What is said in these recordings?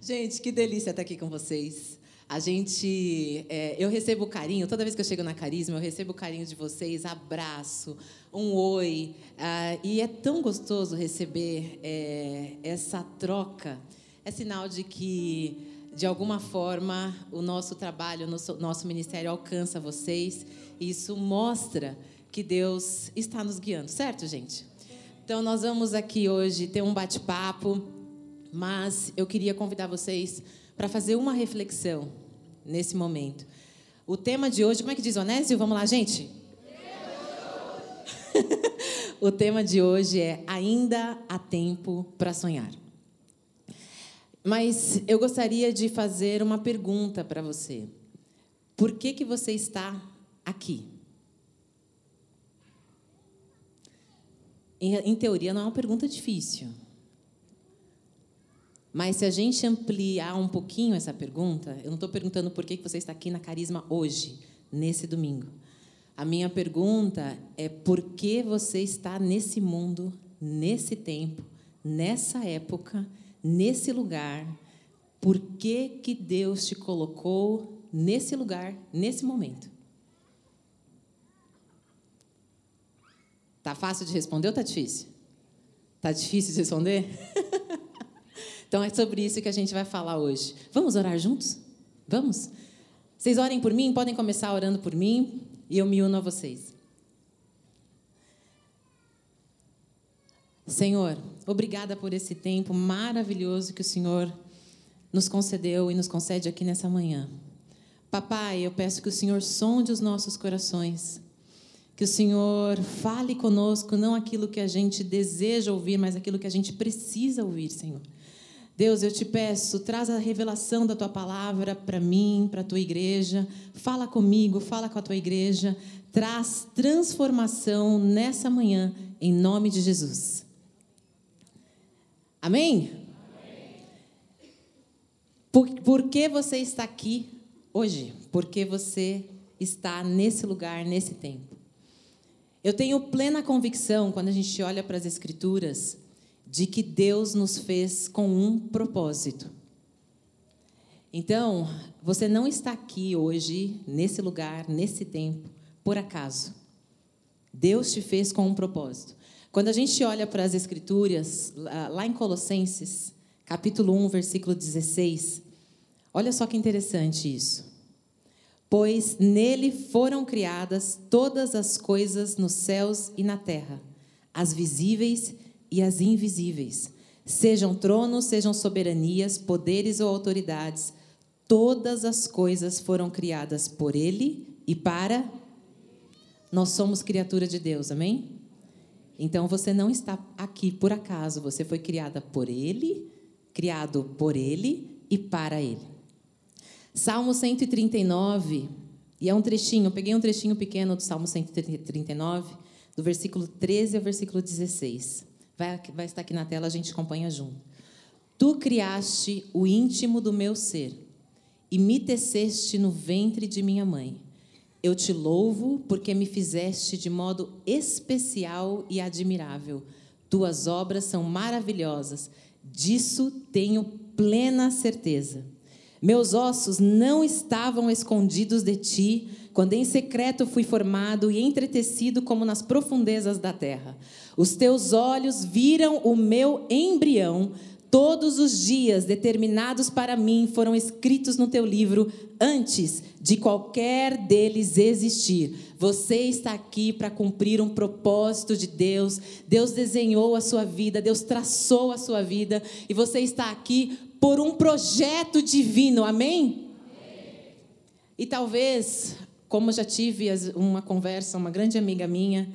Gente, que delícia estar aqui com vocês. A gente, é, eu recebo carinho, toda vez que eu chego na Carisma, eu recebo carinho de vocês, abraço, um oi. Uh, e é tão gostoso receber é, essa troca. É sinal de que, de alguma forma, o nosso trabalho, o nosso, nosso ministério alcança vocês. E isso mostra que Deus está nos guiando, certo, gente? Então, nós vamos aqui hoje ter um bate-papo, mas eu queria convidar vocês para fazer uma reflexão nesse momento. O tema de hoje, como é que diz Onésio? Vamos lá, gente? o tema de hoje é Ainda há tempo para sonhar. Mas eu gostaria de fazer uma pergunta para você. Por que, que você está aqui? Em, em teoria, não é uma pergunta difícil. Mas se a gente ampliar um pouquinho essa pergunta, eu não estou perguntando por que você está aqui na Carisma hoje, nesse domingo. A minha pergunta é por que você está nesse mundo, nesse tempo, nessa época, nesse lugar? Por que, que Deus te colocou nesse lugar, nesse momento? Tá fácil de responder ou tá difícil? Tá difícil de responder? então é sobre isso que a gente vai falar hoje. Vamos orar juntos? Vamos? Vocês orem por mim? Podem começar orando por mim e eu me uno a vocês. Senhor, obrigada por esse tempo maravilhoso que o Senhor nos concedeu e nos concede aqui nessa manhã. Papai, eu peço que o Senhor sonde os nossos corações, que o Senhor fale conosco não aquilo que a gente deseja ouvir, mas aquilo que a gente precisa ouvir, Senhor. Deus, eu te peço, traz a revelação da tua palavra para mim, para a tua igreja. Fala comigo, fala com a tua igreja. Traz transformação nessa manhã, em nome de Jesus. Amém? Amém. Por, por que você está aqui hoje? Porque você está nesse lugar, nesse tempo. Eu tenho plena convicção, quando a gente olha para as Escrituras, de que Deus nos fez com um propósito. Então, você não está aqui hoje, nesse lugar, nesse tempo, por acaso. Deus te fez com um propósito. Quando a gente olha para as Escrituras, lá em Colossenses, capítulo 1, versículo 16, olha só que interessante isso. Pois nele foram criadas todas as coisas nos céus e na terra, as visíveis e e as invisíveis, sejam tronos, sejam soberanias, poderes ou autoridades, todas as coisas foram criadas por Ele e para. Nós somos criatura de Deus, amém? Então você não está aqui por acaso, você foi criada por Ele, criado por Ele e para Ele. Salmo 139, e é um trechinho, eu peguei um trechinho pequeno do Salmo 139, do versículo 13 ao versículo 16. Vai, vai estar aqui na tela, a gente acompanha junto. Tu criaste o íntimo do meu ser e me teceste no ventre de minha mãe. Eu te louvo porque me fizeste de modo especial e admirável. Tuas obras são maravilhosas, disso tenho plena certeza. Meus ossos não estavam escondidos de ti, quando em secreto fui formado e entretecido como nas profundezas da terra. Os teus olhos viram o meu embrião. Todos os dias determinados para mim foram escritos no teu livro antes de qualquer deles existir. Você está aqui para cumprir um propósito de Deus. Deus desenhou a sua vida, Deus traçou a sua vida e você está aqui por um projeto divino. Amém? Amém. E talvez, como já tive uma conversa, uma grande amiga minha,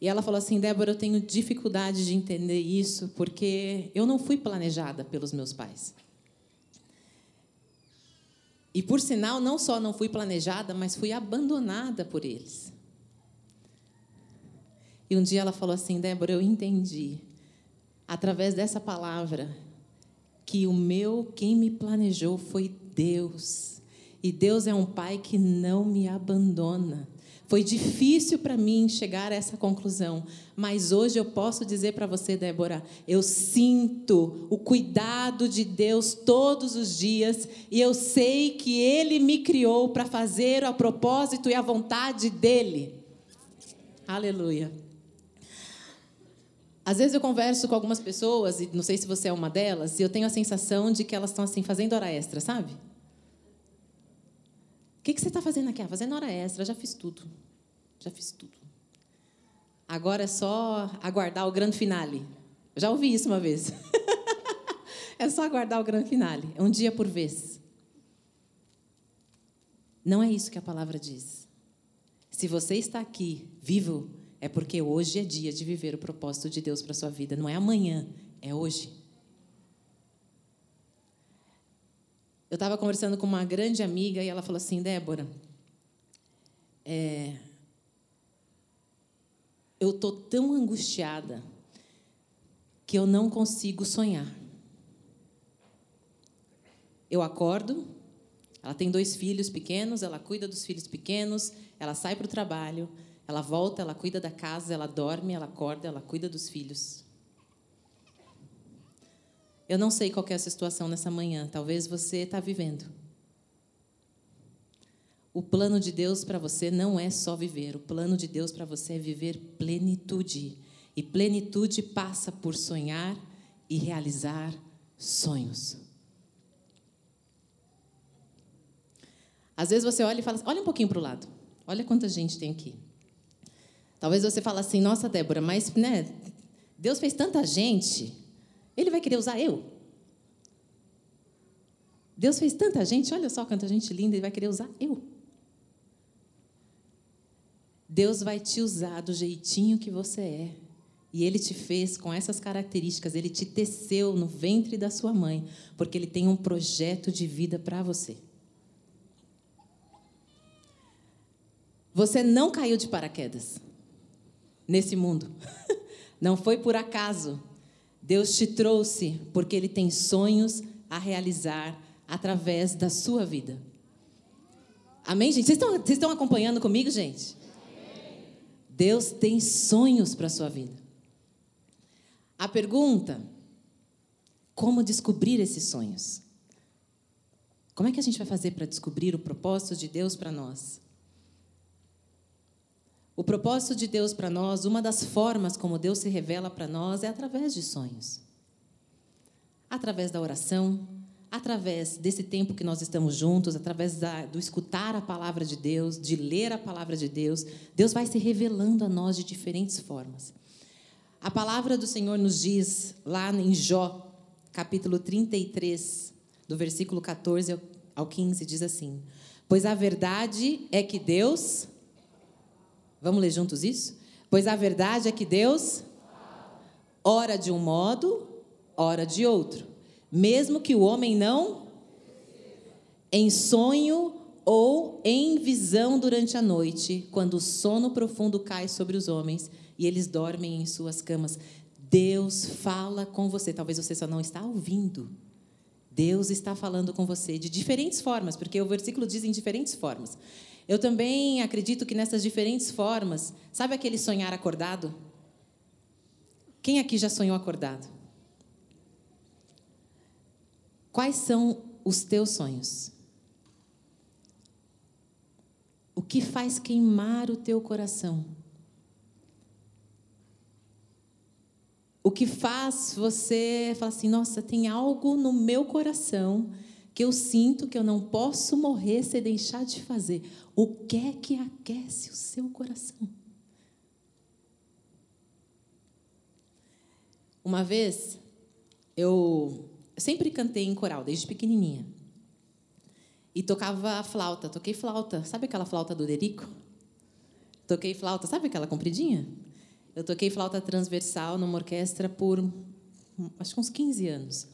e ela falou assim: Débora, eu tenho dificuldade de entender isso, porque eu não fui planejada pelos meus pais. E, por sinal, não só não fui planejada, mas fui abandonada por eles. E um dia ela falou assim: Débora, eu entendi, através dessa palavra, que o meu, quem me planejou foi Deus. E Deus é um pai que não me abandona. Foi difícil para mim chegar a essa conclusão, mas hoje eu posso dizer para você, Débora, eu sinto o cuidado de Deus todos os dias e eu sei que Ele me criou para fazer a propósito e a vontade dEle. Aleluia. Às vezes eu converso com algumas pessoas, e não sei se você é uma delas, e eu tenho a sensação de que elas estão assim fazendo hora extra, sabe? O que, que você está fazendo aqui? Ah, fazendo hora extra, já fiz tudo. Já fiz tudo. Agora é só aguardar o grande finale. já ouvi isso uma vez. é só aguardar o grande finale. É um dia por vez. Não é isso que a palavra diz. Se você está aqui vivo, é porque hoje é dia de viver o propósito de Deus para sua vida. Não é amanhã, é hoje. Eu estava conversando com uma grande amiga e ela falou assim: Débora, é, eu estou tão angustiada que eu não consigo sonhar. Eu acordo, ela tem dois filhos pequenos, ela cuida dos filhos pequenos, ela sai para o trabalho, ela volta, ela cuida da casa, ela dorme, ela acorda, ela cuida dos filhos. Eu não sei qual é a situação nessa manhã, talvez você está vivendo. O plano de Deus para você não é só viver, o plano de Deus para você é viver plenitude. E plenitude passa por sonhar e realizar sonhos. Às vezes você olha e fala, olha um pouquinho para o lado. Olha quanta gente tem aqui. Talvez você fale assim, nossa, Débora, mas né, Deus fez tanta gente, ele vai querer usar eu? Deus fez tanta gente, olha só quanta gente linda, ele vai querer usar eu. Deus vai te usar do jeitinho que você é. E ele te fez com essas características, ele te teceu no ventre da sua mãe, porque ele tem um projeto de vida para você. Você não caiu de paraquedas nesse mundo. Não foi por acaso. Deus te trouxe porque Ele tem sonhos a realizar através da sua vida. Amém, gente? Vocês estão, vocês estão acompanhando comigo, gente? Deus tem sonhos para a sua vida. A pergunta: como descobrir esses sonhos? Como é que a gente vai fazer para descobrir o propósito de Deus para nós? O propósito de Deus para nós, uma das formas como Deus se revela para nós é através de sonhos. Através da oração, através desse tempo que nós estamos juntos, através da, do escutar a palavra de Deus, de ler a palavra de Deus, Deus vai se revelando a nós de diferentes formas. A palavra do Senhor nos diz, lá em Jó, capítulo 33, do versículo 14 ao 15, diz assim: Pois a verdade é que Deus Vamos ler juntos isso? Pois a verdade é que Deus ora de um modo, ora de outro, mesmo que o homem não em sonho ou em visão durante a noite, quando o sono profundo cai sobre os homens e eles dormem em suas camas. Deus fala com você, talvez você só não está ouvindo. Deus está falando com você de diferentes formas, porque o versículo diz em diferentes formas. Eu também acredito que nessas diferentes formas, sabe aquele sonhar acordado? Quem aqui já sonhou acordado? Quais são os teus sonhos? O que faz queimar o teu coração? O que faz você falar assim: nossa, tem algo no meu coração que eu sinto que eu não posso morrer sem deixar de fazer. O que é que aquece o seu coração? Uma vez, eu sempre cantei em coral, desde pequenininha. E tocava flauta, toquei flauta. Sabe aquela flauta do Derico? Toquei flauta, sabe aquela compridinha? Eu toquei flauta transversal numa orquestra por acho que uns 15 anos.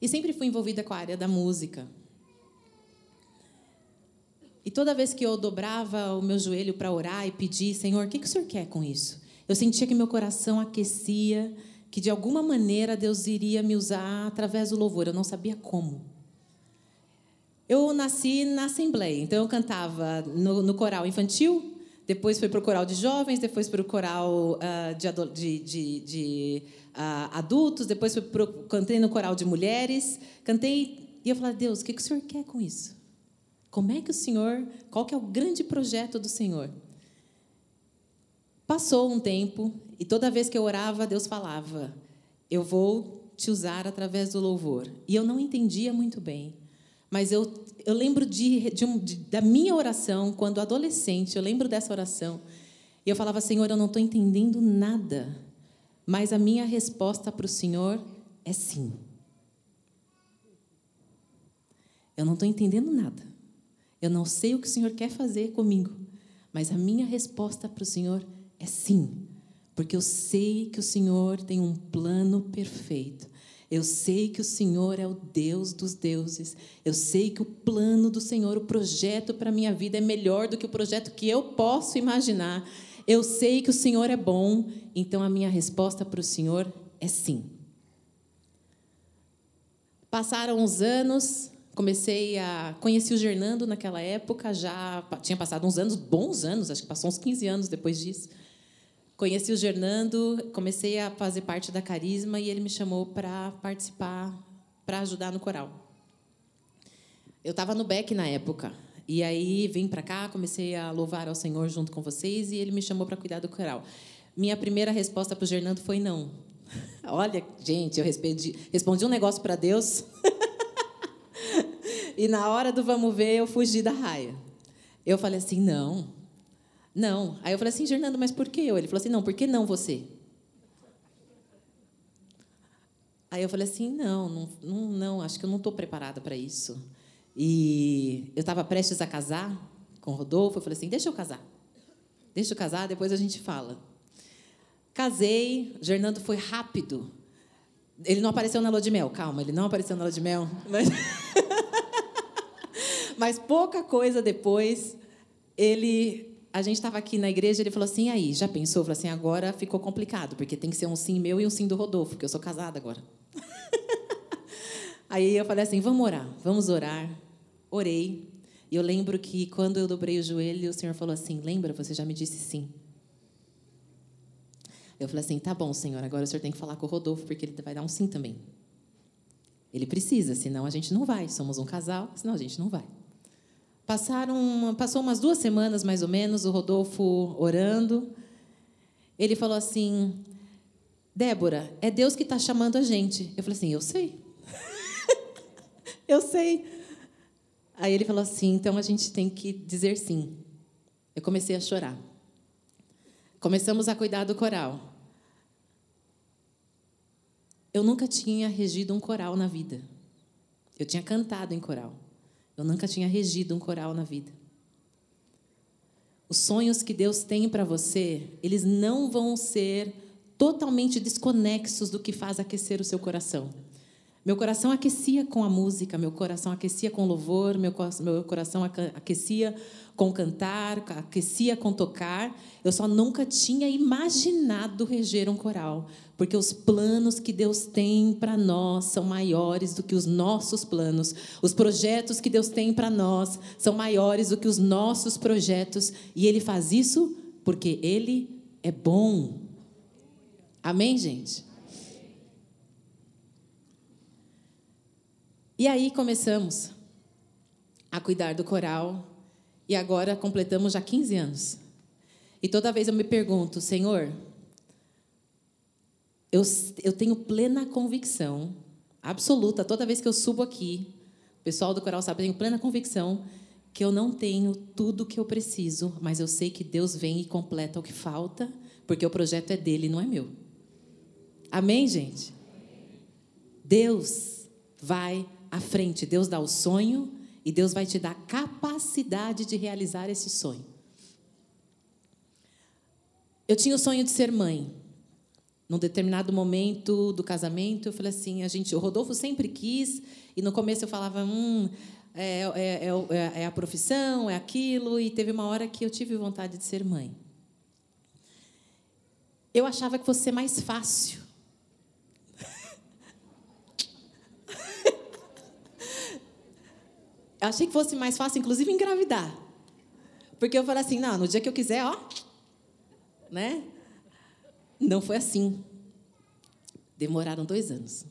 E sempre fui envolvida com a área da música. E toda vez que eu dobrava o meu joelho para orar e pedir, Senhor, o que, que o Senhor quer com isso? Eu sentia que meu coração aquecia, que de alguma maneira Deus iria me usar através do louvor. Eu não sabia como. Eu nasci na Assembleia, então eu cantava no, no coral infantil, depois fui para o coral de jovens, depois para o coral uh, de, de, de, de uh, adultos, depois fui pro, cantei no coral de mulheres, cantei e eu falei, Deus, o que, que o Senhor quer com isso? Como é que o Senhor, qual que é o grande projeto do Senhor? Passou um tempo e toda vez que eu orava, Deus falava: Eu vou te usar através do louvor. E eu não entendia muito bem. Mas eu, eu lembro de, de, um, de, da minha oração, quando adolescente, eu lembro dessa oração. E eu falava, Senhor, eu não estou entendendo nada. Mas a minha resposta para o Senhor é sim. Eu não estou entendendo nada. Eu não sei o que o Senhor quer fazer comigo. Mas a minha resposta para o Senhor é sim. Porque eu sei que o Senhor tem um plano perfeito. Eu sei que o Senhor é o Deus dos deuses. Eu sei que o plano do Senhor, o projeto para a minha vida é melhor do que o projeto que eu posso imaginar. Eu sei que o Senhor é bom, então a minha resposta para o Senhor é sim. Passaram os anos, comecei a conheci o Gernando naquela época, já tinha passado uns anos, bons anos, acho que passou uns 15 anos depois disso. Conheci o Gernando, comecei a fazer parte da Carisma e ele me chamou para participar, para ajudar no coral. Eu estava no Beck na época. E aí vim para cá, comecei a louvar ao Senhor junto com vocês e ele me chamou para cuidar do coral. Minha primeira resposta para o Gernando foi não. Olha, gente, eu respondi, respondi um negócio para Deus. e na hora do vamos ver, eu fugi da raia. Eu falei assim: não, não. Aí eu falei assim, Fernando, mas por que eu? Ele falou assim, não, por que não você? Aí eu falei assim, não, não, não, acho que eu não estou preparada para isso. E eu estava prestes a casar com o Rodolfo, eu falei assim, deixa eu casar. Deixa eu casar, depois a gente fala. Casei, Fernando foi rápido. Ele não apareceu na lua de mel, calma, ele não apareceu na lua de mel. Mas, mas pouca coisa depois, ele a gente estava aqui na igreja, ele falou assim, aí, já pensou? Eu assim, agora ficou complicado, porque tem que ser um sim meu e um sim do Rodolfo, porque eu sou casada agora. aí eu falei assim, vamos orar, vamos orar. Orei. E eu lembro que quando eu dobrei o joelho, o Senhor falou assim, lembra, você já me disse sim. Eu falei assim, tá bom, Senhor, agora o Senhor tem que falar com o Rodolfo, porque ele vai dar um sim também. Ele precisa, senão a gente não vai. Somos um casal, senão a gente não vai. Passaram, passou umas duas semanas mais ou menos, o Rodolfo orando. Ele falou assim: Débora, é Deus que está chamando a gente. Eu falei assim: eu sei. eu sei. Aí ele falou assim: então a gente tem que dizer sim. Eu comecei a chorar. Começamos a cuidar do coral. Eu nunca tinha regido um coral na vida. Eu tinha cantado em coral. Eu nunca tinha regido um coral na vida. Os sonhos que Deus tem para você, eles não vão ser totalmente desconexos do que faz aquecer o seu coração. Meu coração aquecia com a música, meu coração aquecia com louvor, meu, meu coração aquecia com cantar, aquecia com tocar. Eu só nunca tinha imaginado reger um coral, porque os planos que Deus tem para nós são maiores do que os nossos planos. Os projetos que Deus tem para nós são maiores do que os nossos projetos, e Ele faz isso porque Ele é bom. Amém, gente? E aí começamos a cuidar do coral, e agora completamos já 15 anos. E toda vez eu me pergunto, Senhor, eu, eu tenho plena convicção, absoluta, toda vez que eu subo aqui, o pessoal do coral sabe, eu tenho plena convicção que eu não tenho tudo o que eu preciso, mas eu sei que Deus vem e completa o que falta, porque o projeto é dele, não é meu. Amém, gente? Deus vai à frente. Deus dá o sonho e Deus vai te dar capacidade de realizar esse sonho. Eu tinha o sonho de ser mãe. Num determinado momento do casamento, eu falei assim: a gente, o Rodolfo sempre quis, e no começo eu falava, hum, é, é, é, é a profissão, é aquilo, e teve uma hora que eu tive vontade de ser mãe. Eu achava que fosse mais fácil Achei que fosse mais fácil, inclusive, engravidar. Porque eu falei assim, não, no dia que eu quiser, ó, né? Não foi assim. Demoraram dois anos.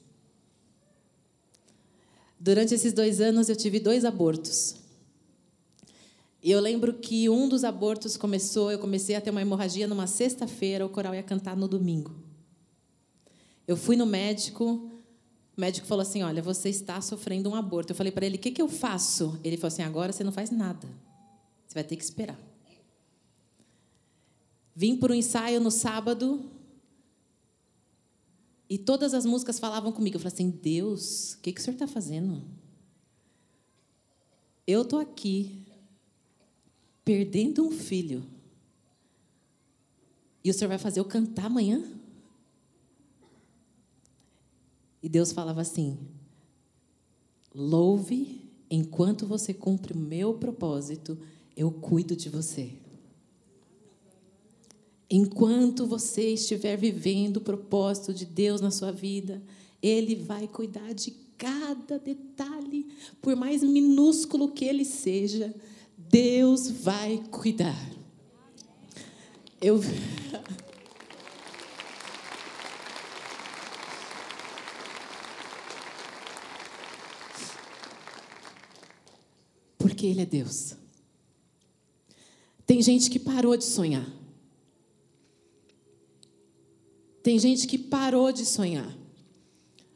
Durante esses dois anos, eu tive dois abortos. E eu lembro que um dos abortos começou, eu comecei a ter uma hemorragia numa sexta-feira, o coral ia cantar no domingo. Eu fui no médico, o médico falou assim: Olha, você está sofrendo um aborto. Eu falei para ele: O que, que eu faço? Ele falou assim: Agora você não faz nada. Você vai ter que esperar. Vim para o ensaio no sábado, e todas as músicas falavam comigo. Eu falei assim: Deus, o que, que o senhor está fazendo? Eu estou aqui, perdendo um filho. E o senhor vai fazer eu cantar amanhã? E Deus falava assim: louve enquanto você cumpre o meu propósito, eu cuido de você. Enquanto você estiver vivendo o propósito de Deus na sua vida, Ele vai cuidar de cada detalhe, por mais minúsculo que ele seja, Deus vai cuidar. Eu. Ele é Deus. Tem gente que parou de sonhar. Tem gente que parou de sonhar.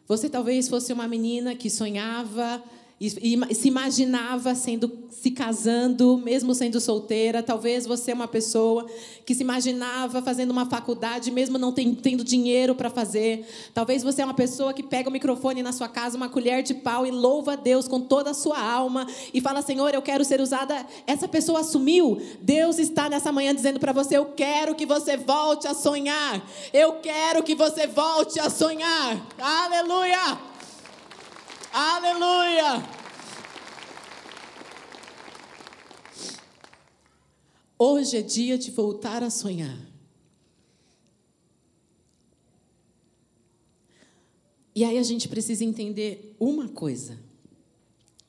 Você talvez fosse uma menina que sonhava e, se imaginava sendo se casando, mesmo sendo solteira. Talvez você é uma pessoa que se imaginava fazendo uma faculdade, mesmo não tendo dinheiro para fazer. Talvez você é uma pessoa que pega o microfone na sua casa, uma colher de pau e louva a Deus com toda a sua alma e fala: Senhor, eu quero ser usada. Essa pessoa assumiu. Deus está nessa manhã dizendo para você: Eu quero que você volte a sonhar. Eu quero que você volte a sonhar. Aleluia! Aleluia! Hoje é dia de voltar a sonhar. E aí a gente precisa entender uma coisa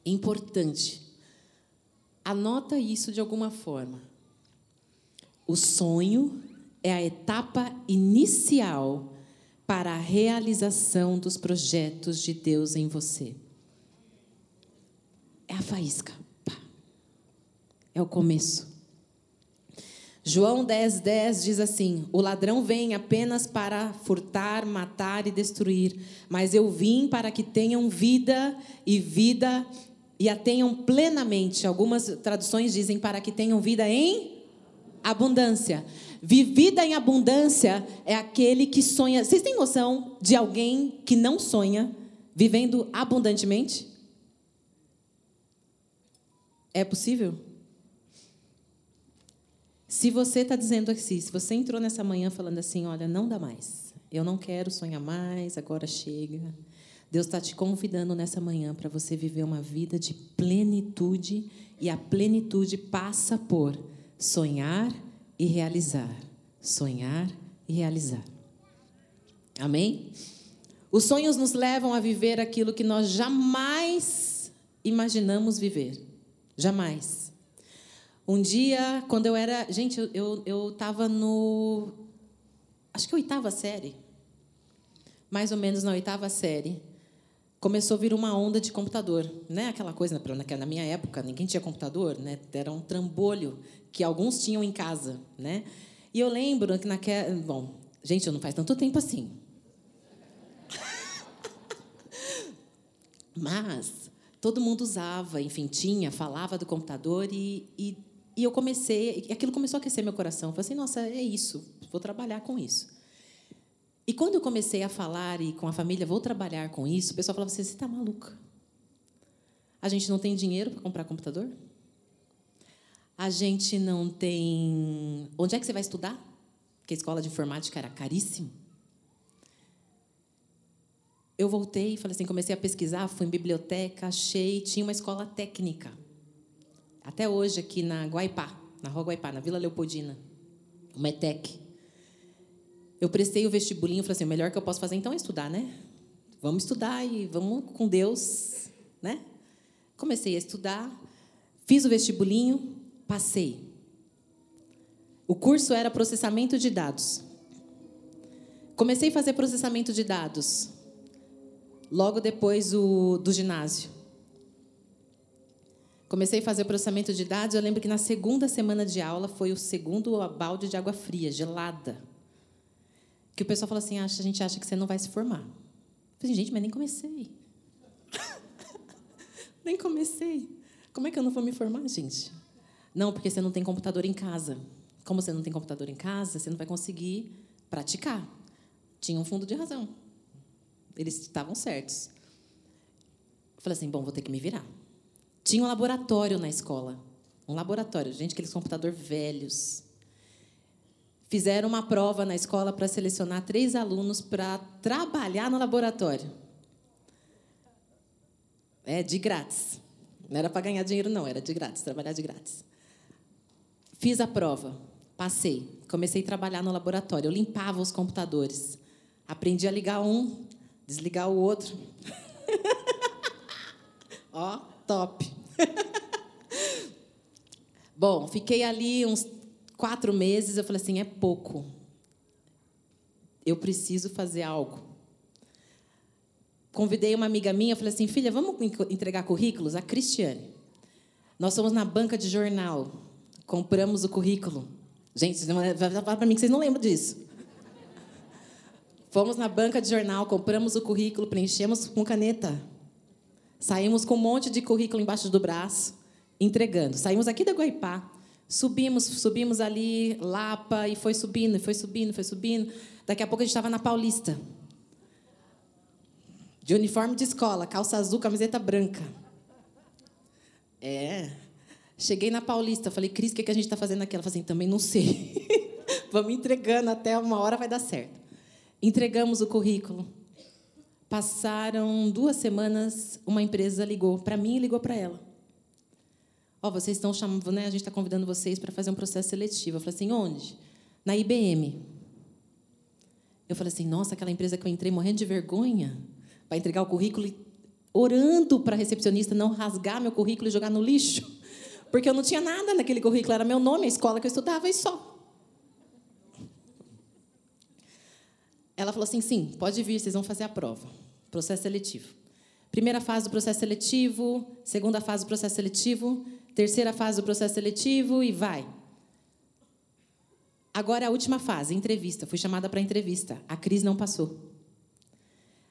importante. Anota isso de alguma forma. O sonho é a etapa inicial para a realização dos projetos de Deus em você. É a faísca. É o começo. João 10, 10 diz assim: O ladrão vem apenas para furtar, matar e destruir, mas eu vim para que tenham vida e vida e a tenham plenamente. Algumas traduções dizem para que tenham vida em abundância. Vivida em abundância é aquele que sonha. Vocês têm noção de alguém que não sonha vivendo abundantemente? É possível? Se você está dizendo assim, se você entrou nessa manhã falando assim, olha, não dá mais, eu não quero sonhar mais, agora chega. Deus está te convidando nessa manhã para você viver uma vida de plenitude e a plenitude passa por sonhar e realizar. Sonhar e realizar. Amém? Os sonhos nos levam a viver aquilo que nós jamais imaginamos viver. Jamais. Um dia, quando eu era. Gente, eu estava eu, eu no. Acho que oitava série. Mais ou menos na oitava série começou a vir uma onda de computador, né? Aquela coisa na minha época ninguém tinha computador, né? Era um trambolho que alguns tinham em casa, né? E eu lembro que naquela, bom, gente, não faz tanto tempo assim. Mas todo mundo usava, enfim, tinha, falava do computador e, e, e eu comecei, aquilo começou a aquecer meu coração. Eu falei assim, nossa, é isso, vou trabalhar com isso. E quando eu comecei a falar e com a família, vou trabalhar com isso, o pessoal falava assim: você está maluca? A gente não tem dinheiro para comprar computador? A gente não tem. Onde é que você vai estudar? Porque a escola de informática era caríssimo. Eu voltei e falei assim, comecei a pesquisar, fui em biblioteca, achei, tinha uma escola técnica. Até hoje aqui na Guaipá, na Rua Guaipá, na Vila Leopoldina, uma ETEC. Eu prestei o vestibulinho, falei assim, o melhor que eu posso fazer então é estudar, né? Vamos estudar e vamos com Deus, né? Comecei a estudar, fiz o vestibulinho, passei. O curso era processamento de dados. Comecei a fazer processamento de dados logo depois do ginásio. Comecei a fazer processamento de dados. Eu lembro que na segunda semana de aula foi o segundo balde de água fria, gelada. Que o pessoal falou assim: acha, a gente acha que você não vai se formar. Eu falei, gente, mas nem comecei. nem comecei. Como é que eu não vou me formar, gente? Não, porque você não tem computador em casa. Como você não tem computador em casa, você não vai conseguir praticar. Tinha um fundo de razão. Eles estavam certos. Eu falei assim: bom, vou ter que me virar. Tinha um laboratório na escola. Um laboratório, gente, aqueles computadores velhos. Fizeram uma prova na escola para selecionar três alunos para trabalhar no laboratório. É, de grátis. Não era para ganhar dinheiro, não, era de grátis, trabalhar de grátis. Fiz a prova, passei, comecei a trabalhar no laboratório. Eu limpava os computadores. Aprendi a ligar um, desligar o outro. Ó, top. Bom, fiquei ali uns quatro meses. Eu falei assim: é pouco. Eu preciso fazer algo. Convidei uma amiga minha, falei assim: filha, vamos entregar currículos? A Cristiane. Nós fomos na banca de jornal, compramos o currículo. Gente, vai falar para mim que vocês não lembram disso. Fomos na banca de jornal, compramos o currículo, preenchemos com caneta. Saímos com um monte de currículo embaixo do braço, entregando. Saímos aqui da Guaipá, subimos, subimos ali, Lapa, e foi subindo, foi subindo, foi subindo. Daqui a pouco a gente estava na Paulista. De uniforme de escola, calça azul, camiseta branca. É. Cheguei na Paulista, falei, Cris, o que a gente está fazendo aqui? Ela falou assim, também não sei. Vamos entregando, até uma hora vai dar certo. Entregamos o currículo. Passaram duas semanas, uma empresa ligou para mim e ligou para ela. Ó, oh, vocês estão chamando, né? A gente está convidando vocês para fazer um processo seletivo. Eu falei assim, onde? Na IBM. Eu falei assim, nossa, aquela empresa que eu entrei morrendo de vergonha para entregar o currículo e orando para a recepcionista não rasgar meu currículo e jogar no lixo, porque eu não tinha nada naquele currículo, era meu nome, a escola que eu estudava e só. Ela falou assim: sim, pode vir, vocês vão fazer a prova. Processo seletivo. Primeira fase do processo seletivo, segunda fase do processo seletivo, terceira fase do processo seletivo e vai. Agora é a última fase, entrevista. Fui chamada para entrevista. A Cris não passou.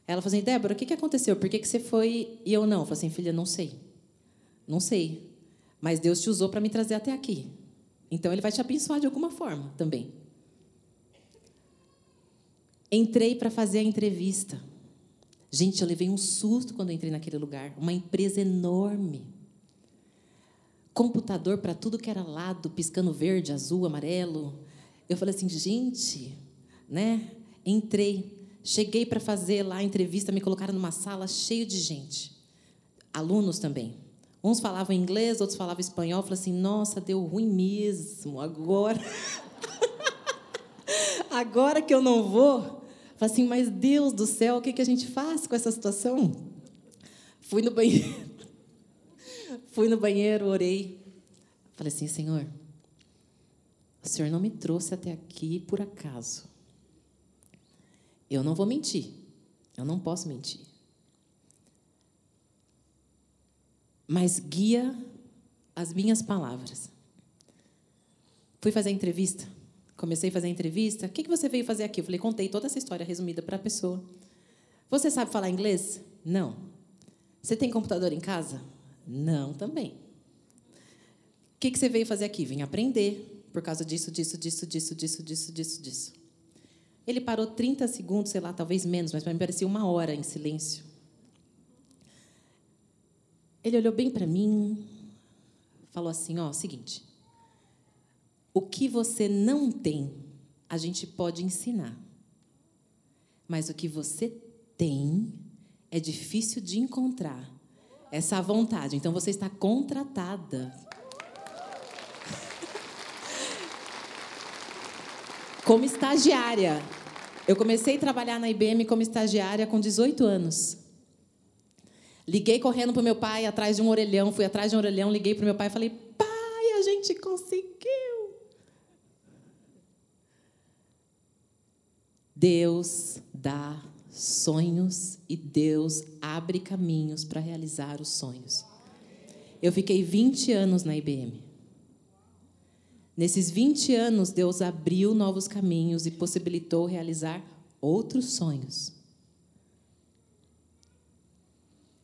Ela falou assim: Débora, o que aconteceu? Por que você foi e eu não? Eu falei assim: filha, não sei. Não sei. Mas Deus te usou para me trazer até aqui. Então, Ele vai te abençoar de alguma forma também. Entrei para fazer a entrevista. Gente, eu levei um susto quando entrei naquele lugar. Uma empresa enorme. Computador para tudo que era lado, piscando verde, azul, amarelo. Eu falei assim, gente, né? Entrei, cheguei para fazer lá a entrevista, me colocaram numa sala cheia de gente. Alunos também. Uns falavam inglês, outros falavam espanhol. Eu falei assim, nossa, deu ruim mesmo. Agora. Agora que eu não vou, Falei assim, mas Deus do céu, o que, que a gente faz com essa situação? Fui no banheiro. Fui no banheiro, orei. Falei assim, Senhor, o Senhor não me trouxe até aqui por acaso. Eu não vou mentir. Eu não posso mentir. Mas guia as minhas palavras. Fui fazer a entrevista. Comecei a fazer a entrevista. O que você veio fazer aqui? Eu falei, contei toda essa história resumida para a pessoa. Você sabe falar inglês? Não. Você tem computador em casa? Não, também. O que você veio fazer aqui? Vim aprender por causa disso, disso, disso, disso, disso, disso, disso, disso. Ele parou 30 segundos, sei lá, talvez menos, mas para mim parecia uma hora em silêncio. Ele olhou bem para mim, falou assim: ó, seguinte, o que você não tem, a gente pode ensinar. Mas o que você tem é difícil de encontrar. Essa vontade. Então você está contratada. Como estagiária. Eu comecei a trabalhar na IBM como estagiária com 18 anos. Liguei correndo para o meu pai atrás de um orelhão, fui atrás de um orelhão, liguei para o meu pai e falei: pai, a gente conseguiu. Deus dá sonhos e Deus abre caminhos para realizar os sonhos. Eu fiquei 20 anos na IBM. Nesses 20 anos, Deus abriu novos caminhos e possibilitou realizar outros sonhos.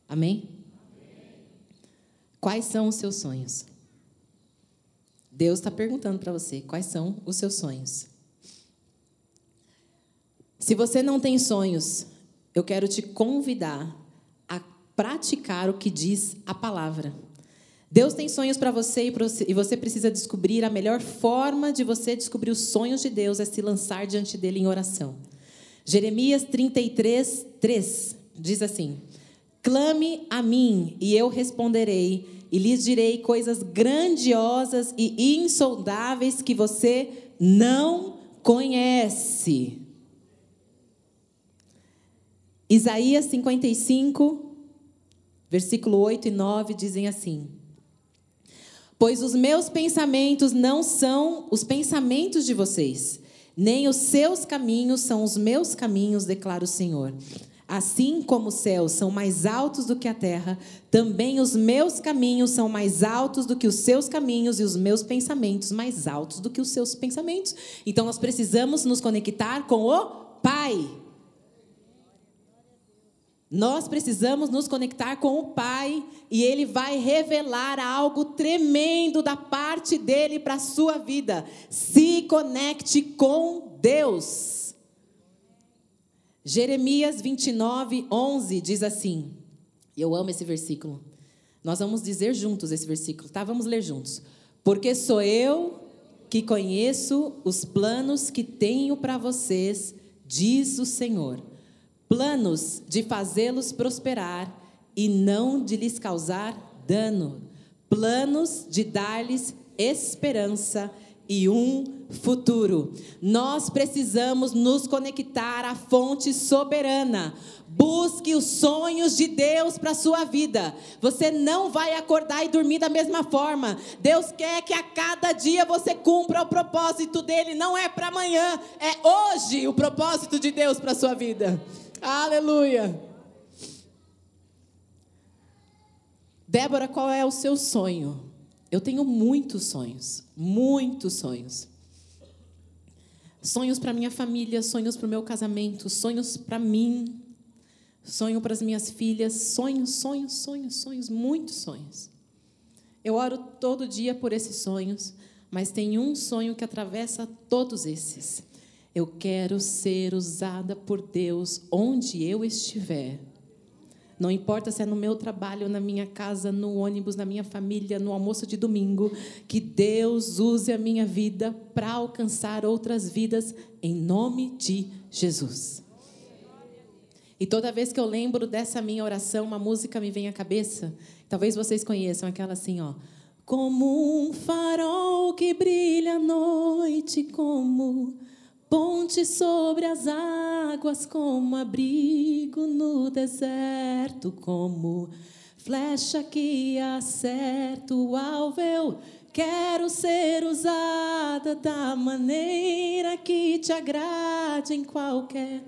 Amém? Quais são os seus sonhos? Deus está perguntando para você: quais são os seus sonhos? Se você não tem sonhos, eu quero te convidar a praticar o que diz a palavra. Deus tem sonhos para você e você precisa descobrir a melhor forma de você descobrir os sonhos de Deus é se lançar diante dele em oração. Jeremias 33, 3 diz assim: Clame a mim e eu responderei, e lhes direi coisas grandiosas e insondáveis que você não conhece. Isaías 55, versículo 8 e 9 dizem assim: Pois os meus pensamentos não são os pensamentos de vocês, nem os seus caminhos são os meus caminhos, declara o Senhor. Assim como os céus são mais altos do que a terra, também os meus caminhos são mais altos do que os seus caminhos e os meus pensamentos mais altos do que os seus pensamentos. Então nós precisamos nos conectar com o Pai. Nós precisamos nos conectar com o Pai e Ele vai revelar algo tremendo da parte dele para a sua vida. Se conecte com Deus. Jeremias 29, 11 diz assim. Eu amo esse versículo. Nós vamos dizer juntos esse versículo, tá? Vamos ler juntos. Porque sou eu que conheço os planos que tenho para vocês, diz o Senhor planos de fazê-los prosperar e não de lhes causar dano, planos de dar-lhes esperança e um futuro. Nós precisamos nos conectar à fonte soberana. Busque os sonhos de Deus para a sua vida. Você não vai acordar e dormir da mesma forma. Deus quer que a cada dia você cumpra o propósito dele. Não é para amanhã, é hoje o propósito de Deus para a sua vida. Aleluia. Débora, qual é o seu sonho? Eu tenho muitos sonhos, muitos sonhos. Sonhos para minha família, sonhos para o meu casamento, sonhos para mim, sonho para as minhas filhas, sonhos, sonhos, sonhos, sonhos, muitos sonhos. Eu oro todo dia por esses sonhos, mas tem um sonho que atravessa todos esses. Eu quero ser usada por Deus onde eu estiver. Não importa se é no meu trabalho, na minha casa, no ônibus, na minha família, no almoço de domingo, que Deus use a minha vida para alcançar outras vidas em nome de Jesus. E toda vez que eu lembro dessa minha oração, uma música me vem à cabeça. Talvez vocês conheçam aquela assim, ó. Como um farol que brilha à noite, como Ponte sobre as águas, como abrigo no deserto, como flecha que acerta o alvo. Eu quero ser usada da maneira que te agrade em qualquer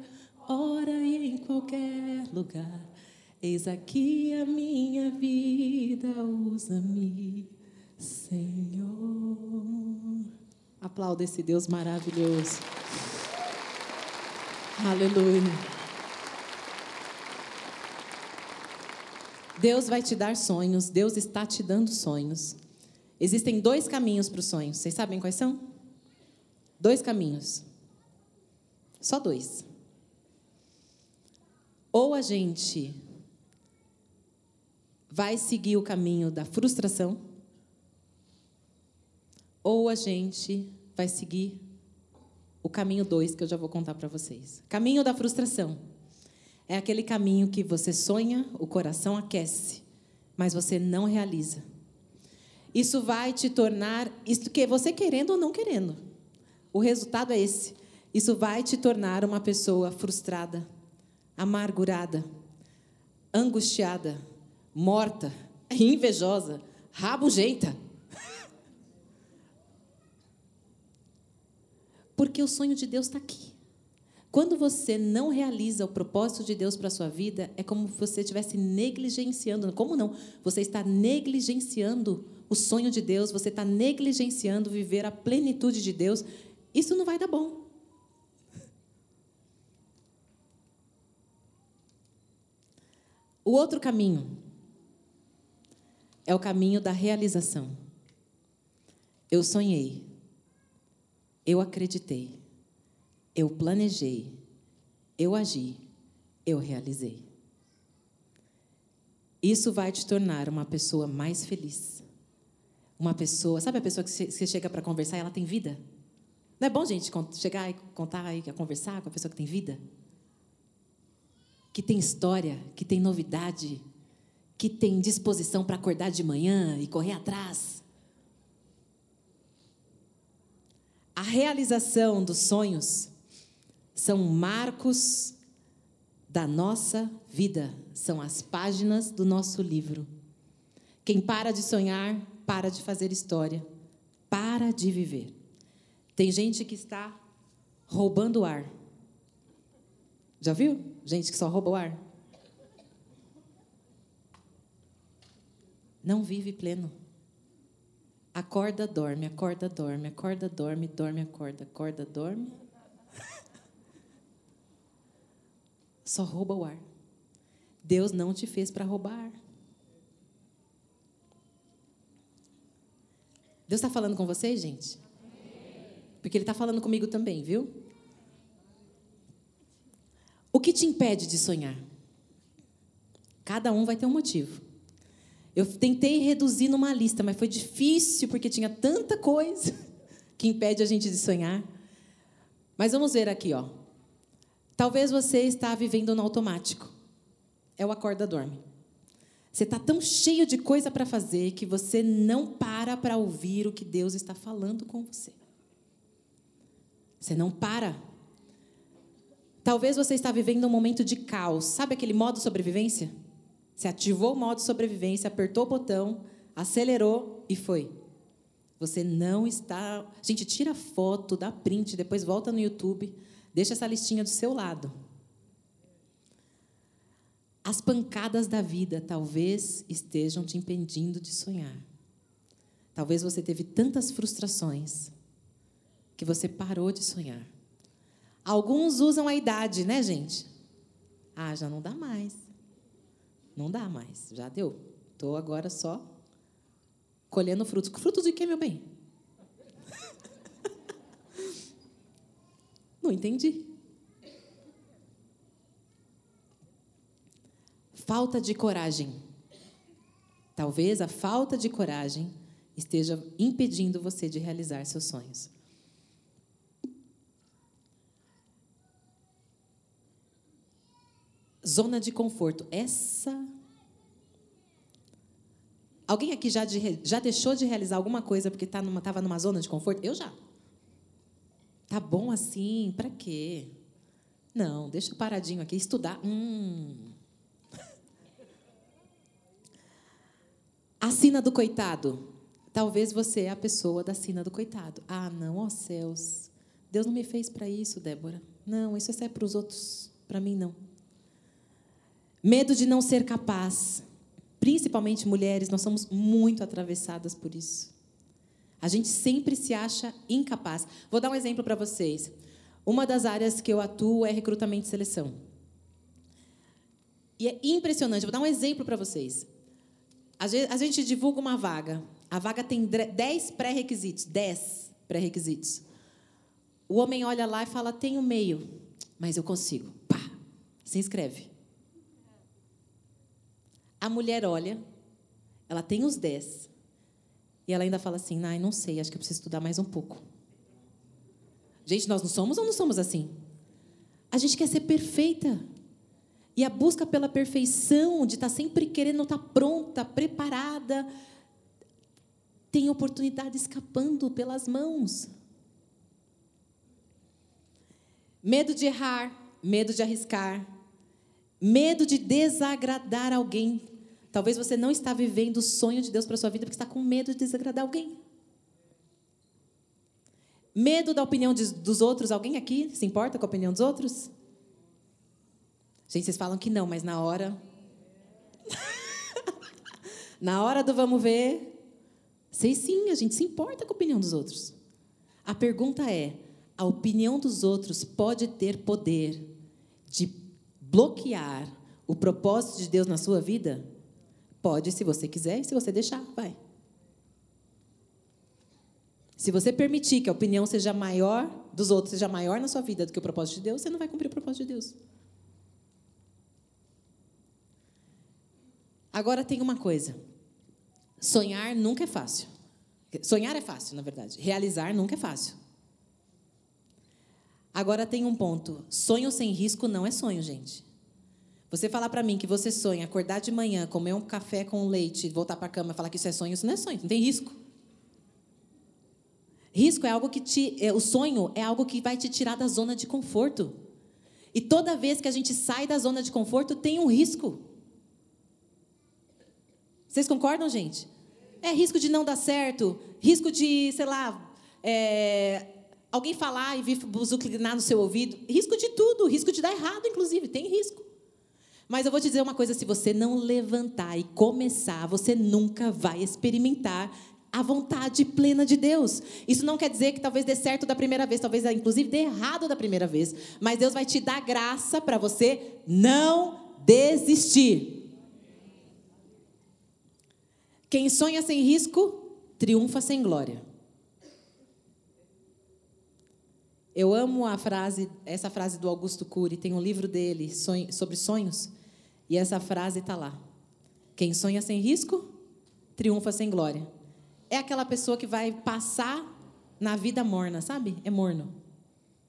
hora e em qualquer lugar. Eis aqui a minha vida, usa-me, Senhor. Aplauda esse Deus maravilhoso. Aleluia. Deus vai te dar sonhos, Deus está te dando sonhos. Existem dois caminhos para os sonhos. Vocês sabem quais são? Dois caminhos. Só dois. Ou a gente vai seguir o caminho da frustração, ou a gente vai seguir o caminho 2 que eu já vou contar para vocês. Caminho da frustração. É aquele caminho que você sonha, o coração aquece, mas você não realiza. Isso vai te tornar, isso que você querendo ou não querendo. O resultado é esse. Isso vai te tornar uma pessoa frustrada, amargurada, angustiada, morta, invejosa, rabugenta. Porque o sonho de Deus está aqui. Quando você não realiza o propósito de Deus para a sua vida, é como se você estivesse negligenciando. Como não? Você está negligenciando o sonho de Deus, você está negligenciando viver a plenitude de Deus. Isso não vai dar bom. O outro caminho é o caminho da realização. Eu sonhei, eu acreditei, eu planejei, eu agi, eu realizei. Isso vai te tornar uma pessoa mais feliz. Uma pessoa, sabe a pessoa que você chega para conversar e ela tem vida? Não é bom, gente, chegar e contar e conversar com a pessoa que tem vida? Que tem história, que tem novidade, que tem disposição para acordar de manhã e correr atrás. A realização dos sonhos são marcos da nossa vida, são as páginas do nosso livro. Quem para de sonhar, para de fazer história, para de viver. Tem gente que está roubando o ar. Já viu? Gente que só rouba o ar. Não vive pleno. Acorda, dorme, acorda, dorme, acorda, dorme, dorme, acorda, acorda, dorme. Só rouba o ar. Deus não te fez para roubar. Deus está falando com vocês, gente? Porque Ele está falando comigo também, viu? O que te impede de sonhar? Cada um vai ter um motivo. Eu tentei reduzir numa lista, mas foi difícil porque tinha tanta coisa que impede a gente de sonhar. Mas vamos ver aqui, ó. Talvez você está vivendo no automático. É o acorda dorme. Você está tão cheio de coisa para fazer que você não para para ouvir o que Deus está falando com você. Você não para. Talvez você está vivendo um momento de caos. Sabe aquele modo sobrevivência? Você ativou o modo sobrevivência, apertou o botão, acelerou e foi. Você não está. Gente, tira foto, dá print, depois volta no YouTube, deixa essa listinha do seu lado. As pancadas da vida talvez estejam te impedindo de sonhar. Talvez você teve tantas frustrações que você parou de sonhar. Alguns usam a idade, né, gente? Ah, já não dá mais. Não dá mais, já deu. Estou agora só colhendo frutos. Frutos de quê, meu bem? Não entendi. Falta de coragem. Talvez a falta de coragem esteja impedindo você de realizar seus sonhos. Zona de conforto. Essa. Alguém aqui já, de, já deixou de realizar alguma coisa porque estava tá numa, tava numa zona de conforto? Eu já. Tá bom assim? Para quê? Não, deixa paradinho aqui. Estudar. Hum. A sina do coitado. Talvez você é a pessoa da sina do coitado. Ah, não, ó céus. Deus não me fez para isso, Débora. Não, isso é para os outros. Para mim, não. Medo de não ser capaz. Principalmente mulheres, nós somos muito atravessadas por isso. A gente sempre se acha incapaz. Vou dar um exemplo para vocês. Uma das áreas que eu atuo é recrutamento e seleção. E é impressionante. Vou dar um exemplo para vocês. A gente divulga uma vaga. A vaga tem 10 pré-requisitos. 10 pré-requisitos. O homem olha lá e fala: tenho meio, mas eu consigo. Pá, se inscreve. A mulher olha, ela tem os 10. E ela ainda fala assim: não sei, acho que eu preciso estudar mais um pouco. Gente, nós não somos ou não somos assim? A gente quer ser perfeita. E a busca pela perfeição, de estar sempre querendo estar pronta, preparada, tem oportunidade escapando pelas mãos. Medo de errar, medo de arriscar, Medo de desagradar alguém. Talvez você não está vivendo o sonho de Deus para a sua vida porque está com medo de desagradar alguém. Medo da opinião de, dos outros. Alguém aqui se importa com a opinião dos outros? Gente, vocês falam que não, mas na hora. na hora do vamos ver. Sei sim, a gente se importa com a opinião dos outros. A pergunta é: a opinião dos outros pode ter poder de bloquear o propósito de Deus na sua vida? Pode, se você quiser e se você deixar, vai. Se você permitir que a opinião seja maior dos outros, seja maior na sua vida do que o propósito de Deus, você não vai cumprir o propósito de Deus. Agora tem uma coisa. Sonhar nunca é fácil. Sonhar é fácil, na verdade. Realizar nunca é fácil. Agora tem um ponto. Sonho sem risco não é sonho, gente. Você falar para mim que você sonha acordar de manhã, comer um café com leite, voltar para a cama e falar que isso é sonho, isso não é sonho, não tem risco. Risco é algo que te. É, o sonho é algo que vai te tirar da zona de conforto. E toda vez que a gente sai da zona de conforto, tem um risco. Vocês concordam, gente? É risco de não dar certo, risco de, sei lá, é, alguém falar e vir buzuclinar no seu ouvido. Risco de tudo, risco de dar errado, inclusive, tem risco. Mas eu vou te dizer uma coisa: se você não levantar e começar, você nunca vai experimentar a vontade plena de Deus. Isso não quer dizer que talvez dê certo da primeira vez, talvez inclusive dê errado da primeira vez, mas Deus vai te dar graça para você não desistir. Quem sonha sem risco, triunfa sem glória. Eu amo a frase, essa frase do Augusto Cury, tem um livro dele sobre sonhos, e essa frase está lá. Quem sonha sem risco, triunfa sem glória. É aquela pessoa que vai passar na vida morna, sabe? É morno.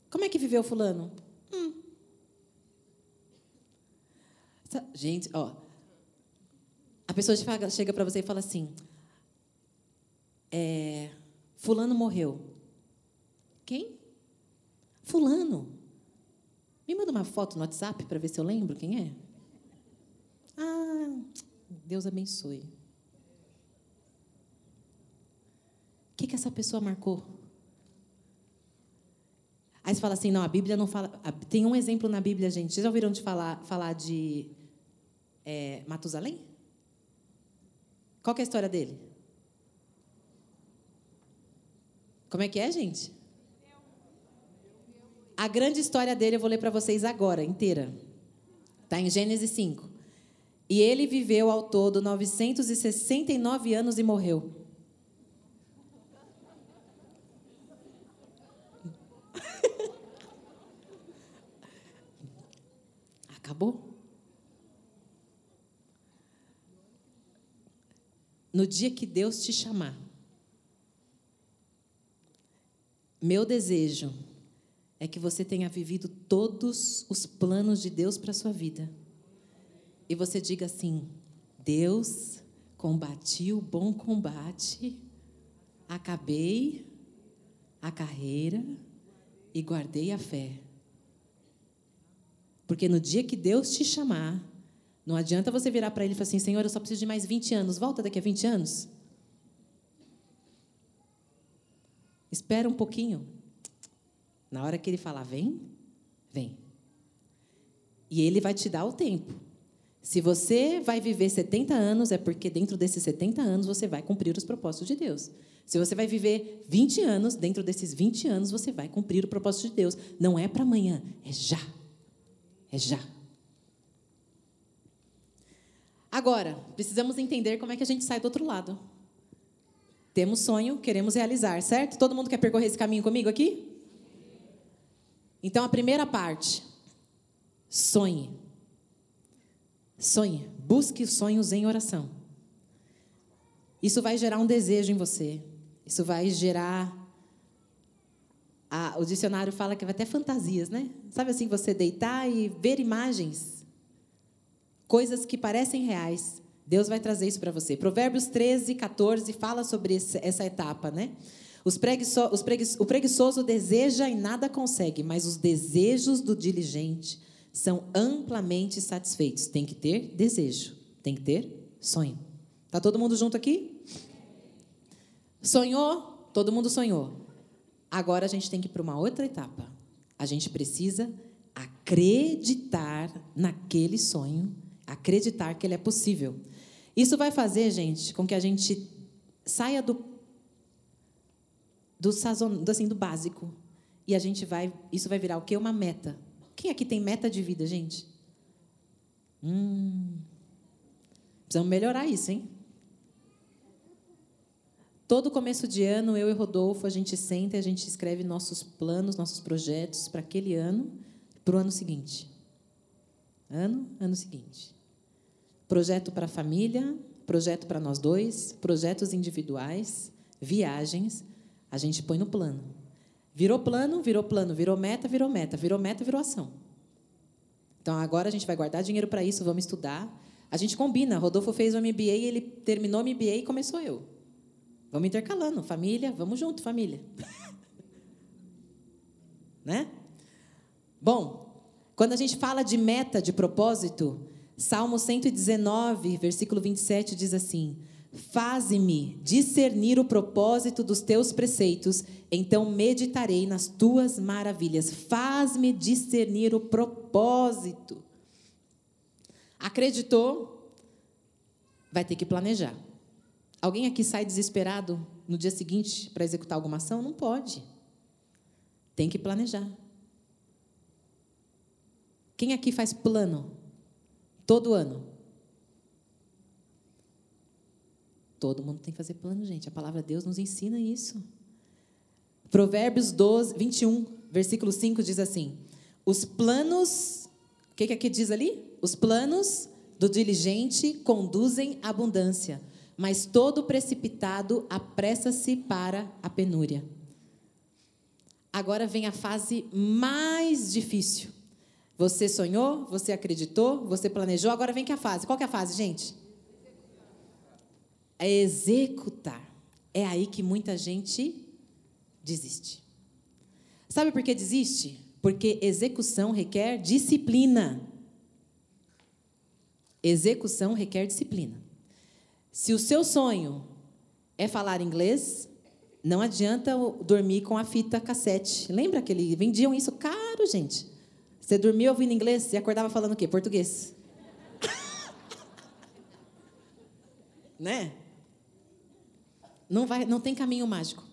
Como é que viveu fulano? Hum. Gente, ó. A pessoa chega para você e fala assim: é, Fulano morreu. Quem? Fulano. Me manda uma foto no WhatsApp para ver se eu lembro quem é. Ah, Deus abençoe. O que, que essa pessoa marcou? Aí você fala assim, não, a Bíblia não fala. Tem um exemplo na Bíblia, gente. Vocês já ouviram de falar, falar de é, Matusalém? Qual é a história dele? Como é que é, gente? A grande história dele eu vou ler para vocês agora, inteira. Está em Gênesis 5. E ele viveu ao todo 969 anos e morreu. Acabou? No dia que Deus te chamar, meu desejo é que você tenha vivido todos os planos de Deus para a sua vida e você diga assim: Deus, combati o bom combate, acabei a carreira e guardei a fé. Porque no dia que Deus te chamar, não adianta você virar para ele e falar assim: Senhor, eu só preciso de mais 20 anos, volta daqui a 20 anos. Espera um pouquinho. Na hora que ele falar, vem, vem. E ele vai te dar o tempo. Se você vai viver 70 anos, é porque dentro desses 70 anos você vai cumprir os propósitos de Deus. Se você vai viver 20 anos, dentro desses 20 anos você vai cumprir o propósito de Deus. Não é para amanhã, é já. É já. Agora, precisamos entender como é que a gente sai do outro lado. Temos sonho, queremos realizar, certo? Todo mundo quer percorrer esse caminho comigo aqui? Então, a primeira parte, sonhe. Sonhe, busque os sonhos em oração. Isso vai gerar um desejo em você. Isso vai gerar. o dicionário fala que vai até fantasias, né? Sabe assim, você deitar e ver imagens, coisas que parecem reais. Deus vai trazer isso para você. Provérbios 13, 14 fala sobre essa etapa, né? Preguiço, preguiço, o preguiçoso deseja e nada consegue, mas os desejos do diligente são amplamente satisfeitos. Tem que ter desejo, tem que ter sonho. Tá todo mundo junto aqui? Sonhou? Todo mundo sonhou. Agora a gente tem que ir para uma outra etapa. A gente precisa acreditar naquele sonho, acreditar que ele é possível. Isso vai fazer, gente, com que a gente saia do do sazon, assim, do básico e a gente vai, isso vai virar o quê? Uma meta. Quem aqui tem meta de vida, gente? Hum, precisamos melhorar isso, hein? Todo começo de ano, eu e Rodolfo, a gente senta e a gente escreve nossos planos, nossos projetos para aquele ano, para o ano seguinte. Ano, ano seguinte. Projeto para a família, projeto para nós dois, projetos individuais, viagens, a gente põe no plano. Virou plano, virou plano, virou meta, virou meta, virou meta, virou ação. Então agora a gente vai guardar dinheiro para isso, vamos estudar. A gente combina. Rodolfo fez o MBA, ele terminou o MBA e começou eu. Vamos intercalando, família, vamos junto, família. né? Bom, quando a gente fala de meta, de propósito, Salmo 119, versículo 27 diz assim: Faze-me discernir o propósito dos teus preceitos, então meditarei nas tuas maravilhas. Faz-me discernir o propósito. Acreditou? Vai ter que planejar. Alguém aqui sai desesperado no dia seguinte para executar alguma ação? Não pode. Tem que planejar. Quem aqui faz plano todo ano? Todo mundo tem que fazer plano, gente. A palavra de Deus nos ensina isso. Provérbios 12, 21, versículo 5 diz assim: Os planos, o que, que aqui diz ali? Os planos do diligente conduzem à abundância, mas todo precipitado apressa-se para a penúria. Agora vem a fase mais difícil. Você sonhou, você acreditou, você planejou, agora vem que a fase. Qual que é a fase, gente? É executar. É aí que muita gente desiste. Sabe por que desiste? Porque execução requer disciplina. Execução requer disciplina. Se o seu sonho é falar inglês, não adianta dormir com a fita cassete. Lembra que eles vendiam isso caro, gente? Você dormia ouvindo inglês e acordava falando o quê? Português. né? Não vai, não tem caminho mágico.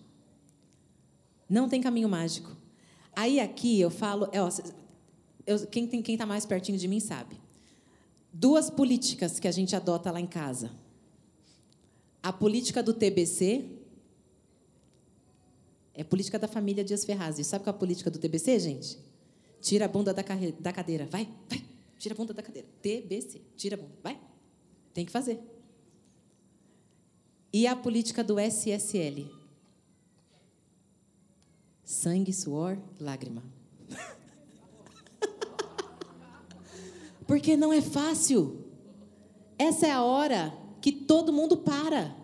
Não tem caminho mágico. Aí aqui eu falo, é, ó, eu, quem está mais pertinho de mim sabe. Duas políticas que a gente adota lá em casa a política do TBC é política da família Dias Ferraz. E sabe qual é a política do TBC, gente? Tira a bunda da, da cadeira. Vai, vai. Tira a bunda da cadeira. TBC. Tira a bunda. Vai. Tem que fazer. E a política do SSL? Sangue, suor, lágrima. Porque não é fácil. Essa é a hora que todo mundo para.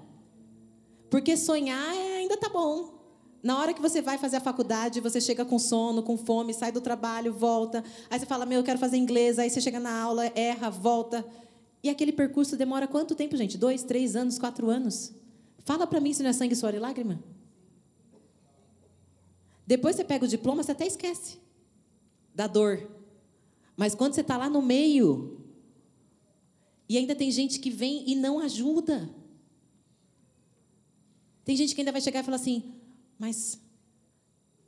Porque sonhar é, ainda tá bom. Na hora que você vai fazer a faculdade, você chega com sono, com fome, sai do trabalho, volta. Aí você fala, meu, eu quero fazer inglês. Aí você chega na aula, erra, volta. E aquele percurso demora quanto tempo, gente? Dois, três anos, quatro anos? Fala para mim se não é sangue, suor e lágrima. Depois você pega o diploma, você até esquece da dor. Mas quando você está lá no meio, e ainda tem gente que vem e não ajuda. Tem gente que ainda vai chegar e falar assim: Mas,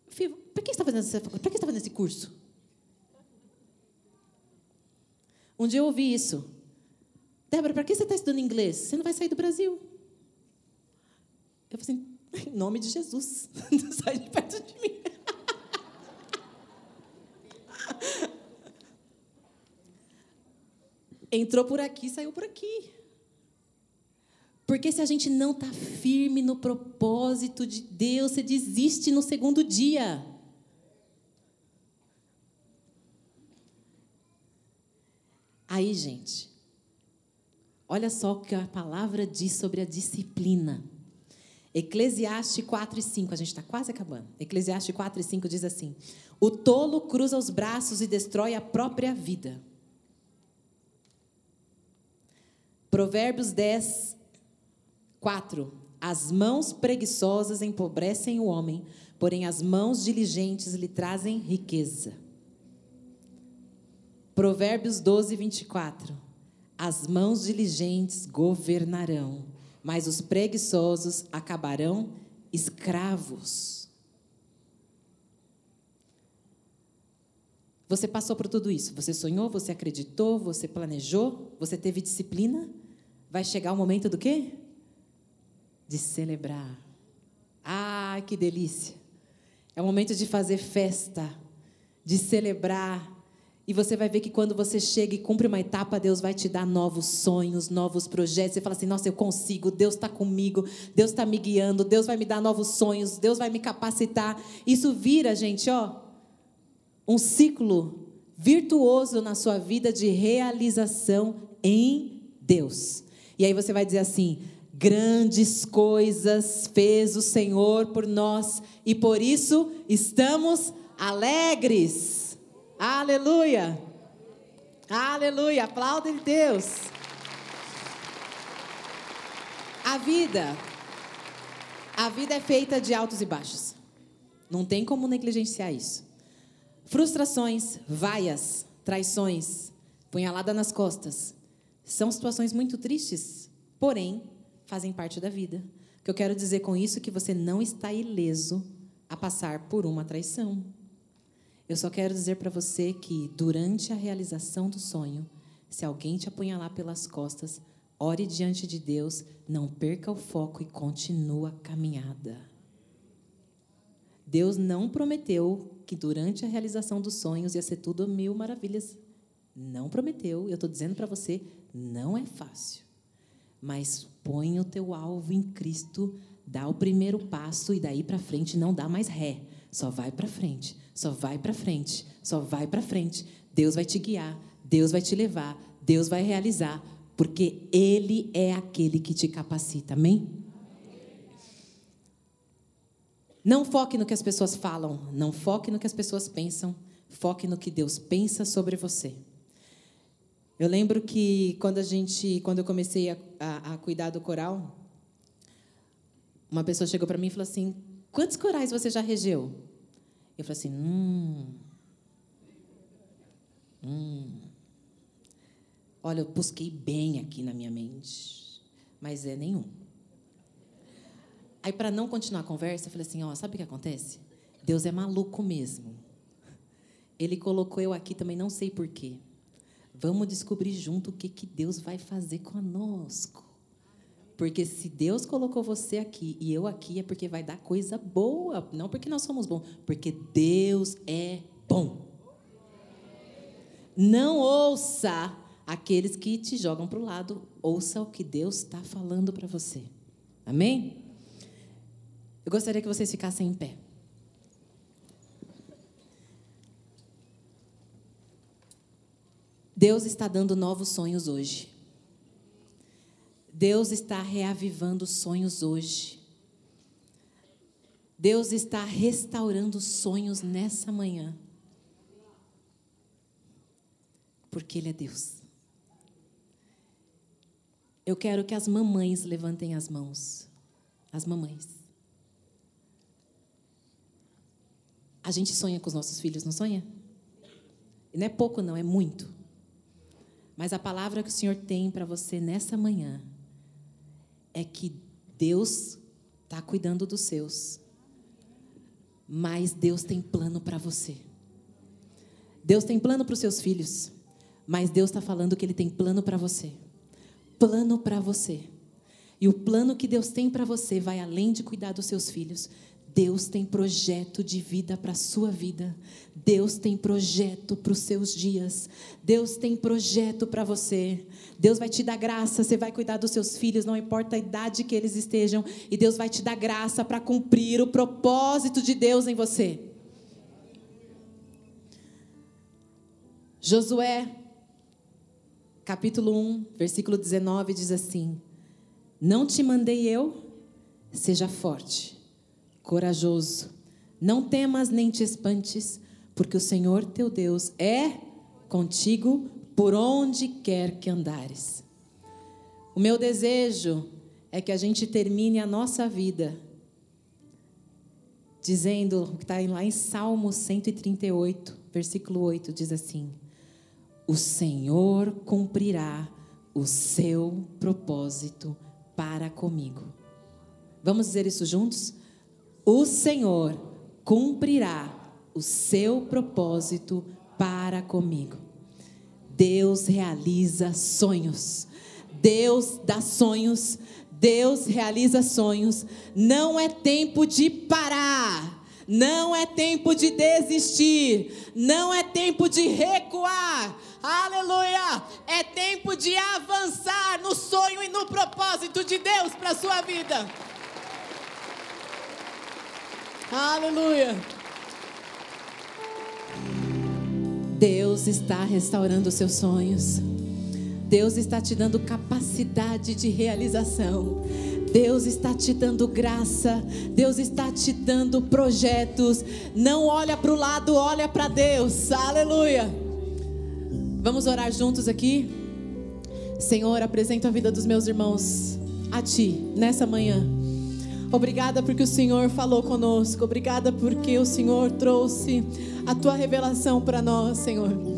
filho, para que você está fazendo, está fazendo esse curso? Um dia eu ouvi isso. Débora, para que você está estudando inglês? Você não vai sair do Brasil. Eu falei assim: Em nome de Jesus, sai de perto de mim. Entrou por aqui, saiu por aqui. Porque se a gente não está firme no propósito de Deus, você desiste no segundo dia. Aí, gente, olha só o que a palavra diz sobre a disciplina. Eclesiastes 4 e 5, a gente está quase acabando. Eclesiastes 4 e 5 diz assim: O tolo cruza os braços e destrói a própria vida. Provérbios 10, 4. As mãos preguiçosas empobrecem o homem, porém as mãos diligentes lhe trazem riqueza. Provérbios 12, 24. As mãos diligentes governarão, mas os preguiçosos acabarão escravos. Você passou por tudo isso. Você sonhou, você acreditou, você planejou, você teve disciplina. Vai chegar o momento do quê? De celebrar. Ah, que delícia! É o momento de fazer festa, de celebrar. E você vai ver que quando você chega e cumpre uma etapa, Deus vai te dar novos sonhos, novos projetos. Você fala assim: nossa, eu consigo, Deus está comigo, Deus está me guiando, Deus vai me dar novos sonhos, Deus vai me capacitar. Isso vira, gente, ó, um ciclo virtuoso na sua vida de realização em Deus. E aí você vai dizer assim: grandes coisas fez o Senhor por nós e por isso estamos alegres. Aleluia! Aleluia! Aplaudem Deus. A vida, a vida é feita de altos e baixos. Não tem como negligenciar isso. Frustrações, vaias, traições, punhalada nas costas, são situações muito tristes, porém fazem parte da vida. O que eu quero dizer com isso é que você não está ileso a passar por uma traição. Eu só quero dizer para você que durante a realização do sonho, se alguém te apunhalar pelas costas, ore diante de Deus, não perca o foco e continue a caminhada. Deus não prometeu que durante a realização dos sonhos ia ser tudo mil maravilhas. Não prometeu. Eu estou dizendo para você, não é fácil. Mas põe o teu alvo em Cristo, dá o primeiro passo e daí para frente não dá mais ré. Só vai para frente, só vai para frente, só vai para frente. Deus vai te guiar, Deus vai te levar, Deus vai realizar, porque Ele é aquele que te capacita. Amém? Não foque no que as pessoas falam, não foque no que as pessoas pensam, foque no que Deus pensa sobre você. Eu lembro que quando a gente, quando eu comecei a, a, a cuidar do coral, uma pessoa chegou para mim e falou assim: "Quantos corais você já regeu?" Eu falei assim: "Hum, hum. Olha, eu busquei bem aqui na minha mente, mas é nenhum. Aí, para não continuar a conversa, eu falei assim: ó, sabe o que acontece? Deus é maluco mesmo. Ele colocou eu aqui também, não sei porquê. Vamos descobrir junto o que, que Deus vai fazer conosco. Porque se Deus colocou você aqui e eu aqui, é porque vai dar coisa boa. Não porque nós somos bons, porque Deus é bom. Não ouça aqueles que te jogam para o lado, ouça o que Deus está falando para você. Amém? Eu gostaria que vocês ficassem em pé. Deus está dando novos sonhos hoje. Deus está reavivando sonhos hoje. Deus está restaurando sonhos nessa manhã. Porque Ele é Deus. Eu quero que as mamães levantem as mãos. As mamães. A gente sonha com os nossos filhos, não sonha? E não é pouco, não, é muito. Mas a palavra que o Senhor tem para você nessa manhã é que Deus está cuidando dos seus, mas Deus tem plano para você. Deus tem plano para os seus filhos, mas Deus está falando que Ele tem plano para você. Plano para você. E o plano que Deus tem para você vai além de cuidar dos seus filhos, Deus tem projeto de vida para a sua vida. Deus tem projeto para os seus dias. Deus tem projeto para você. Deus vai te dar graça, você vai cuidar dos seus filhos, não importa a idade que eles estejam. E Deus vai te dar graça para cumprir o propósito de Deus em você. Josué, capítulo 1, versículo 19, diz assim: Não te mandei eu, seja forte corajoso. Não temas nem te espantes, porque o Senhor teu Deus é contigo por onde quer que andares. O meu desejo é que a gente termine a nossa vida dizendo, que está lá em Salmo 138, versículo 8, diz assim: O Senhor cumprirá o seu propósito para comigo. Vamos dizer isso juntos? O Senhor cumprirá o seu propósito para comigo. Deus realiza sonhos. Deus dá sonhos. Deus realiza sonhos. Não é tempo de parar. Não é tempo de desistir. Não é tempo de recuar. Aleluia! É tempo de avançar no sonho e no propósito de Deus para a sua vida. Aleluia! Deus está restaurando os seus sonhos. Deus está te dando capacidade de realização. Deus está te dando graça. Deus está te dando projetos. Não olha para o lado, olha para Deus. Aleluia. Vamos orar juntos aqui? Senhor, apresento a vida dos meus irmãos a Ti nessa manhã. Obrigada porque o Senhor falou conosco. Obrigada porque o Senhor trouxe a tua revelação para nós, Senhor.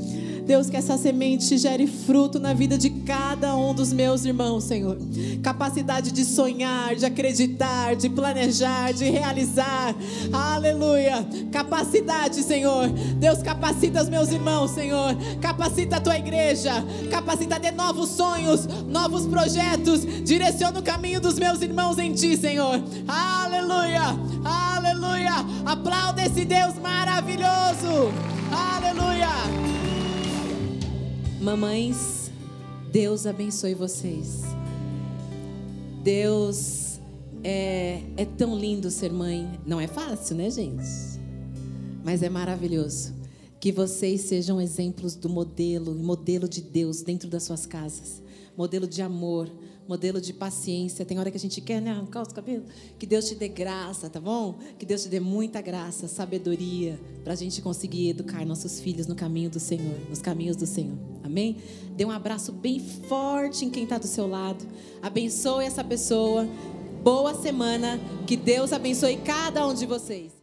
Deus, que essa semente gere fruto na vida de cada um dos meus irmãos, Senhor. Capacidade de sonhar, de acreditar, de planejar, de realizar. Aleluia. Capacidade, Senhor. Deus, capacita os meus irmãos, Senhor. Capacita a tua igreja. Capacita de novos sonhos, novos projetos. Direciona o caminho dos meus irmãos em ti, Senhor. Aleluia. Aleluia. Aplauda esse Deus maravilhoso. Aleluia. Mamães, Deus abençoe vocês. Deus é, é tão lindo ser mãe. Não é fácil, né, gente? Mas é maravilhoso. Que vocês sejam exemplos do modelo, modelo de Deus dentro das suas casas. Modelo de amor, modelo de paciência. Tem hora que a gente quer né, arrancar os cabelos. Que Deus te dê graça, tá bom? Que Deus te dê muita graça, sabedoria, para a gente conseguir educar nossos filhos no caminho do Senhor, nos caminhos do Senhor. Amém? Dê um abraço bem forte em quem está do seu lado. Abençoe essa pessoa. Boa semana. Que Deus abençoe cada um de vocês.